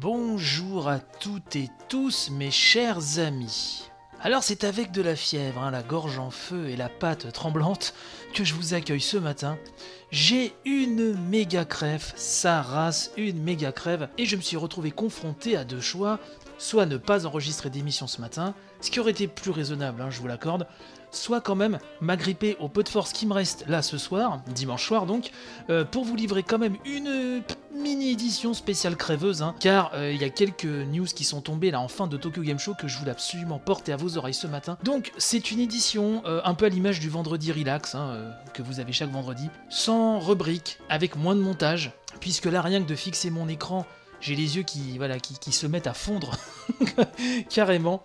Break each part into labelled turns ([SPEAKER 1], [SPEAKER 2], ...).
[SPEAKER 1] Bonjour à toutes et tous mes chers amis. Alors c'est avec de la fièvre, hein, la gorge en feu et la patte tremblante que je vous accueille ce matin. J'ai une méga crève, ça race une méga crève, et je me suis retrouvé confronté à deux choix, soit ne pas enregistrer d'émission ce matin, ce qui aurait été plus raisonnable, hein, je vous l'accorde, soit quand même m'agripper au peu de force qui me reste là ce soir, dimanche soir donc, euh, pour vous livrer quand même une mini édition spéciale crèveuse, hein, car euh, il y a quelques news qui sont tombées là en fin de Tokyo Game Show que je voulais absolument porter à vos oreilles ce matin. Donc c'est une édition euh, un peu à l'image du vendredi relax hein, que vous avez chaque vendredi, sans rubrique, avec moins de montage, puisque là rien que de fixer mon écran, j'ai les yeux qui, voilà, qui se mettent à fondre carrément.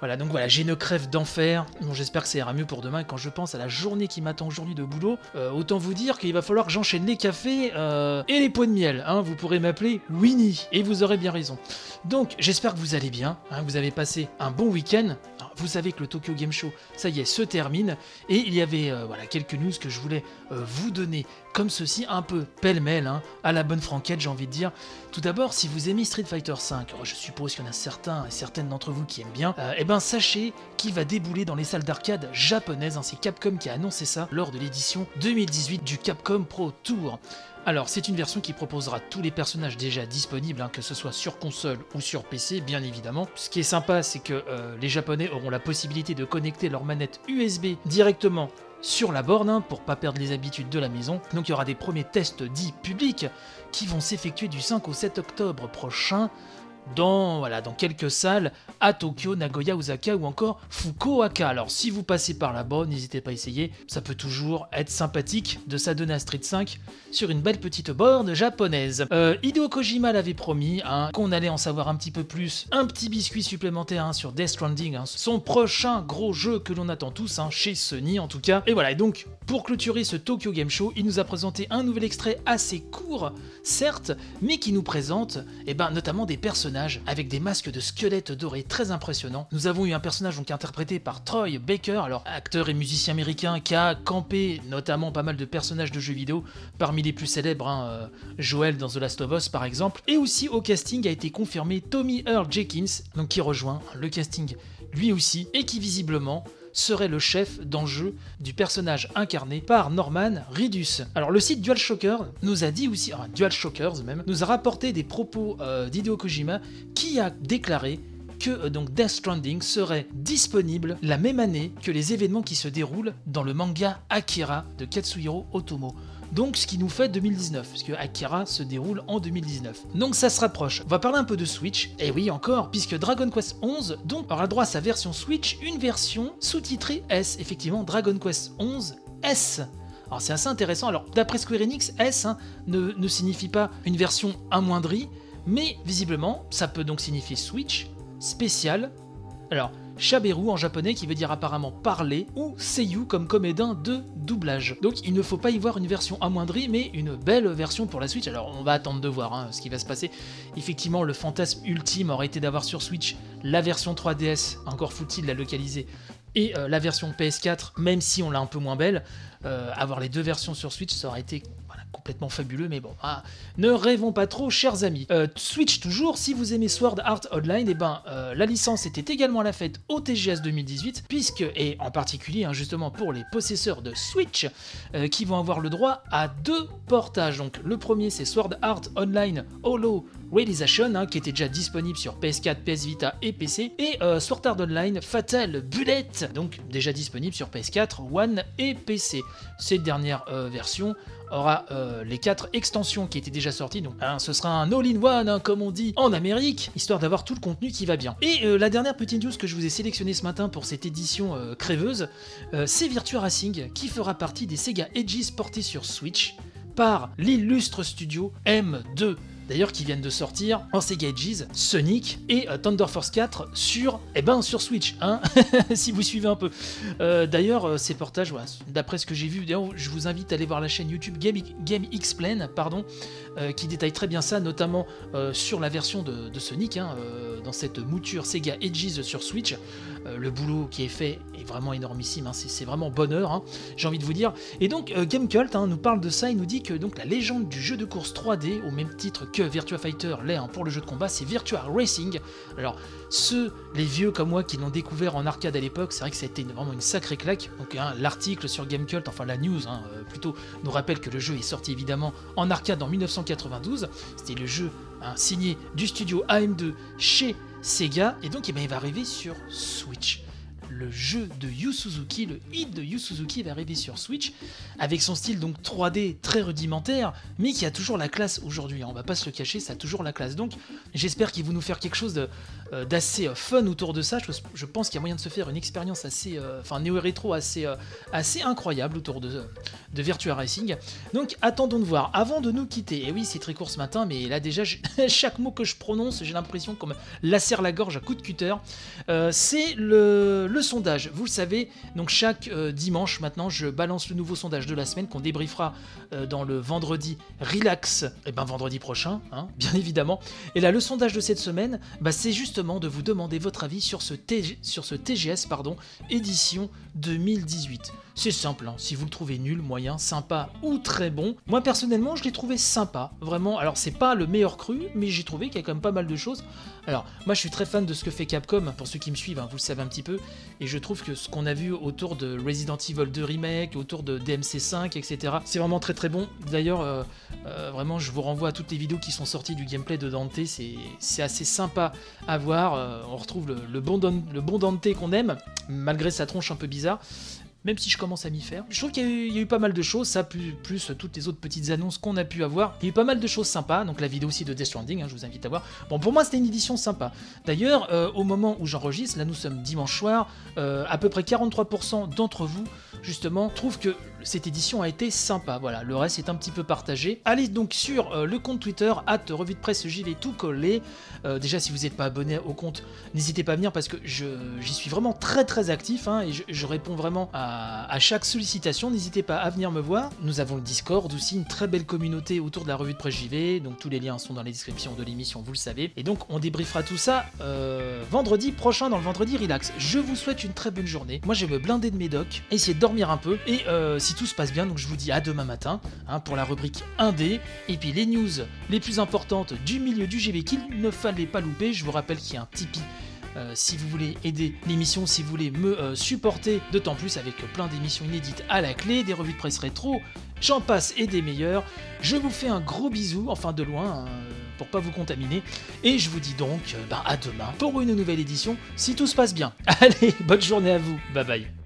[SPEAKER 1] Voilà, donc voilà, j'ai une crève d'enfer. Bon, j'espère que ça ira mieux pour demain. quand je pense à la journée qui m'attend aujourd'hui de boulot, euh, autant vous dire qu'il va falloir que j'enchaîne les cafés euh, et les pots de miel. Hein. Vous pourrez m'appeler Winnie, et vous aurez bien raison. Donc, j'espère que vous allez bien, hein. vous avez passé un bon week-end. Vous savez que le Tokyo Game Show, ça y est, se termine. Et il y avait euh, voilà, quelques news que je voulais vous donner comme ceci, un peu pêle-mêle, hein, à la bonne franquette, j'ai envie de dire. Tout d'abord, si vous aimez Street Fighter V, je suppose qu'il y en a certains et certaines d'entre vous qui aiment bien, eh ben sachez qu'il va débouler dans les salles d'arcade japonaises. Hein, c'est Capcom qui a annoncé ça lors de l'édition 2018 du Capcom Pro Tour. Alors, c'est une version qui proposera tous les personnages déjà disponibles, hein, que ce soit sur console ou sur PC, bien évidemment. Ce qui est sympa, c'est que euh, les Japonais auront la possibilité de connecter leur manette USB directement sur la borne hein, pour pas perdre les habitudes de la maison. Donc il y aura des premiers tests dits publics qui vont s'effectuer du 5 au 7 octobre prochain dans, voilà, dans quelques salles à Tokyo, Nagoya, Osaka ou encore Fukuoka. Alors si vous passez par là-bas, n'hésitez pas à essayer, ça peut toujours être sympathique de s'adonner à Street 5 sur une belle petite borne japonaise. Euh, Hideo Kojima l'avait promis hein, qu'on allait en savoir un petit peu plus, un petit biscuit supplémentaire hein, sur Death Stranding, hein, son prochain gros jeu que l'on attend tous, chez Sony en tout cas. Et voilà, et donc pour clôturer ce Tokyo Game Show, il nous a présenté un nouvel extrait assez court, certes, mais qui nous présente eh ben, notamment des personnages avec des masques de squelettes dorés très impressionnants. Nous avons eu un personnage donc interprété par Troy Baker, alors acteur et musicien américain qui a campé notamment pas mal de personnages de jeux vidéo, parmi les plus célèbres, hein, euh, Joel dans The Last of Us par exemple. Et aussi au casting a été confirmé Tommy Earl Jenkins, donc qui rejoint le casting lui aussi, et qui visiblement serait le chef d'enjeu du personnage incarné par Norman Ridus. Alors le site DualShocker nous a dit aussi, enfin DualShockers même, nous a rapporté des propos euh, d'Hideo Kojima qui a déclaré que euh, donc Death Stranding serait disponible la même année que les événements qui se déroulent dans le manga Akira de Katsuhiro Otomo. Donc ce qui nous fait 2019, puisque Akira se déroule en 2019. Donc ça se rapproche. On va parler un peu de Switch. Et oui encore, puisque Dragon Quest 11 donc aura droit à sa version Switch, une version sous-titrée S, effectivement Dragon Quest 11 S. Alors c'est assez intéressant. Alors d'après Square Enix, S hein, ne, ne signifie pas une version amoindrie, mais visiblement ça peut donc signifier Switch spécial. Alors Shaberu en japonais qui veut dire apparemment parler, ou Seiyu comme comédien de doublage. Donc il ne faut pas y voir une version amoindrie, mais une belle version pour la Switch. Alors on va attendre de voir hein, ce qui va se passer. Effectivement, le fantasme ultime aurait été d'avoir sur Switch la version 3DS, encore faut-il la localiser, et euh, la version PS4, même si on l'a un peu moins belle. Euh, avoir les deux versions sur Switch, ça aurait été complètement fabuleux, mais bon, ah, ne rêvons pas trop, chers amis. Euh, Switch toujours, si vous aimez Sword Art Online, eh ben, euh, la licence était également à la fête au TGS 2018, puisque, et en particulier hein, justement pour les possesseurs de Switch, euh, qui vont avoir le droit à deux portages. Donc le premier c'est Sword Art Online Holo Realization, hein, qui était déjà disponible sur PS4, PS Vita et PC, et Sword Art Online Fatal Bullet, donc déjà disponible sur PS4, One et PC. Cette dernière version aura euh, les quatre extensions qui étaient déjà sorties. Donc, hein, ce sera un all-in-one, hein, comme on dit en Amérique, histoire d'avoir tout le contenu qui va bien. Et euh, la dernière petite news que je vous ai sélectionnée ce matin pour cette édition euh, crèveuse, c'est Virtua Racing qui fera partie des Sega Edges portés sur Switch par l'illustre studio M2 d'ailleurs qui viennent de sortir en Sega Edges, Sonic et euh, Thunder Force 4 sur, eh ben, sur Switch, hein si vous suivez un peu. Euh, d'ailleurs, euh, ces portages, d'après ce que j'ai vu, je vous invite à aller voir la chaîne YouTube Game, Game pardon, qui détaille très bien ça, notamment sur la version de, Sonic, hein, dans cette mouture Sega Edges sur Switch. le boulot qui est fait est vraiment énormissime, hein, c'est vraiment bonheur, j'ai envie de vous dire. Et donc, Game Cult nous parle de ça, il nous dit que donc la légende du jeu de course 3D, au même titre que Virtua Fighter l'est hein, pour le jeu de combat, c'est Virtua Racing. Alors, ceux, les vieux comme moi qui l'ont découvert en arcade à l'époque, c'est vrai que ça a été vraiment une sacrée claque. Donc, hein, l'article sur Gamecult, enfin la news hein, euh, plutôt, nous rappelle que le jeu est sorti évidemment en arcade en 1992. C'était le jeu signé du studio AM2 chez Sega, et donc eh ben, il va arriver sur Switch le jeu de Yu Suzuki, le hit de Yu Suzuki va arriver sur Switch, avec son style donc 3D très rudimentaire, mais qui a toujours la classe aujourd'hui. Hein. On va pas se le cacher, ça a toujours la classe. Donc j'espère qu'il va nous faire quelque chose euh, d'assez euh, fun autour de ça. Je, pense qu'il y a moyen de se faire une expérience assez, euh, enfin néo-rétro assez, assez incroyable autour de, Virtua Racing. Donc attendons de voir. Avant de nous quitter, et oui c'est très court ce matin, mais là déjà chaque mot que je prononce, j'ai l'impression qu'on me lacère la gorge à coup de cutter. c'est le le sondage, vous le savez, donc chaque euh, dimanche maintenant, je balance le nouveau sondage de la semaine qu'on débriefera euh, dans le vendredi relax, et eh ben vendredi prochain, hein, bien évidemment. Et là, le sondage de cette semaine, bah, c'est justement de vous demander votre avis sur ce, sur ce TGS pardon, édition 2018. C'est simple, hein. si vous le trouvez nul, moyen, sympa ou très bon. Moi personnellement, je l'ai trouvé sympa, vraiment. Alors c'est pas le meilleur cru, mais j'ai trouvé qu'il y a quand même pas mal de choses. Alors moi je suis très fan de ce que fait Capcom, pour ceux qui me suivent, hein, vous le savez un petit peu, et je trouve que ce qu'on a vu autour de Resident Evil 2 Remake, autour de DMC5, etc., c'est vraiment très très bon. D'ailleurs, euh, euh, vraiment, je vous renvoie à toutes les vidéos qui sont sorties du gameplay de Dante, c'est assez sympa à voir. Euh, on retrouve le, bon Dante qu'on aime, malgré sa tronche un peu bizarre même si je commence à m'y faire. Je trouve qu'il y, a eu pas mal de choses, ça plus, toutes les autres petites annonces qu'on a pu avoir. Il y a eu pas mal de choses sympas, donc la vidéo aussi de Death Stranding, hein, je vous invite à voir. Bon, pour moi c'était une édition sympa. D'ailleurs, euh, au moment où j'enregistre, là nous sommes dimanche soir, euh, à peu près 43% d'entre vous, justement, trouvent que cette édition a été sympa. Voilà, le reste est un petit peu partagé. Allez donc sur euh, le compte Twitter, at revue de presse, vais tout coller. déjà, si vous n'êtes pas abonné au compte, n'hésitez pas à venir parce que j'y suis vraiment très très actif hein, et je réponds vraiment à à, chaque sollicitation, n'hésitez pas à venir me voir. Nous avons le Discord aussi, une très belle communauté autour de la revue de presse JV, donc tous les liens sont dans la description de l'émission, vous le savez. Et donc on débriefera tout ça euh, vendredi prochain dans le vendredi relax. Je vous souhaite une très bonne journée. Moi je vais me blinder de mes docs, essayer de dormir un peu, et euh, si tout se passe bien, donc je vous dis à demain matin hein, pour la rubrique 1D, et puis les news les plus importantes du milieu du JV qu'il ne fallait pas louper. Je vous rappelle qu'il y a un Tipeee euh, si vous voulez aider l'émission, si vous voulez me euh, supporter, d'autant plus avec plein d'émissions inédites à la clé, des revues de presse rétro, j'en passe et des meilleurs. Je vous fais un gros bisou, enfin de loin, hein, pour pas vous contaminer, et je vous dis donc euh, bah, à demain pour une nouvelle édition, si tout se passe bien. Allez, bonne journée à vous, bye bye.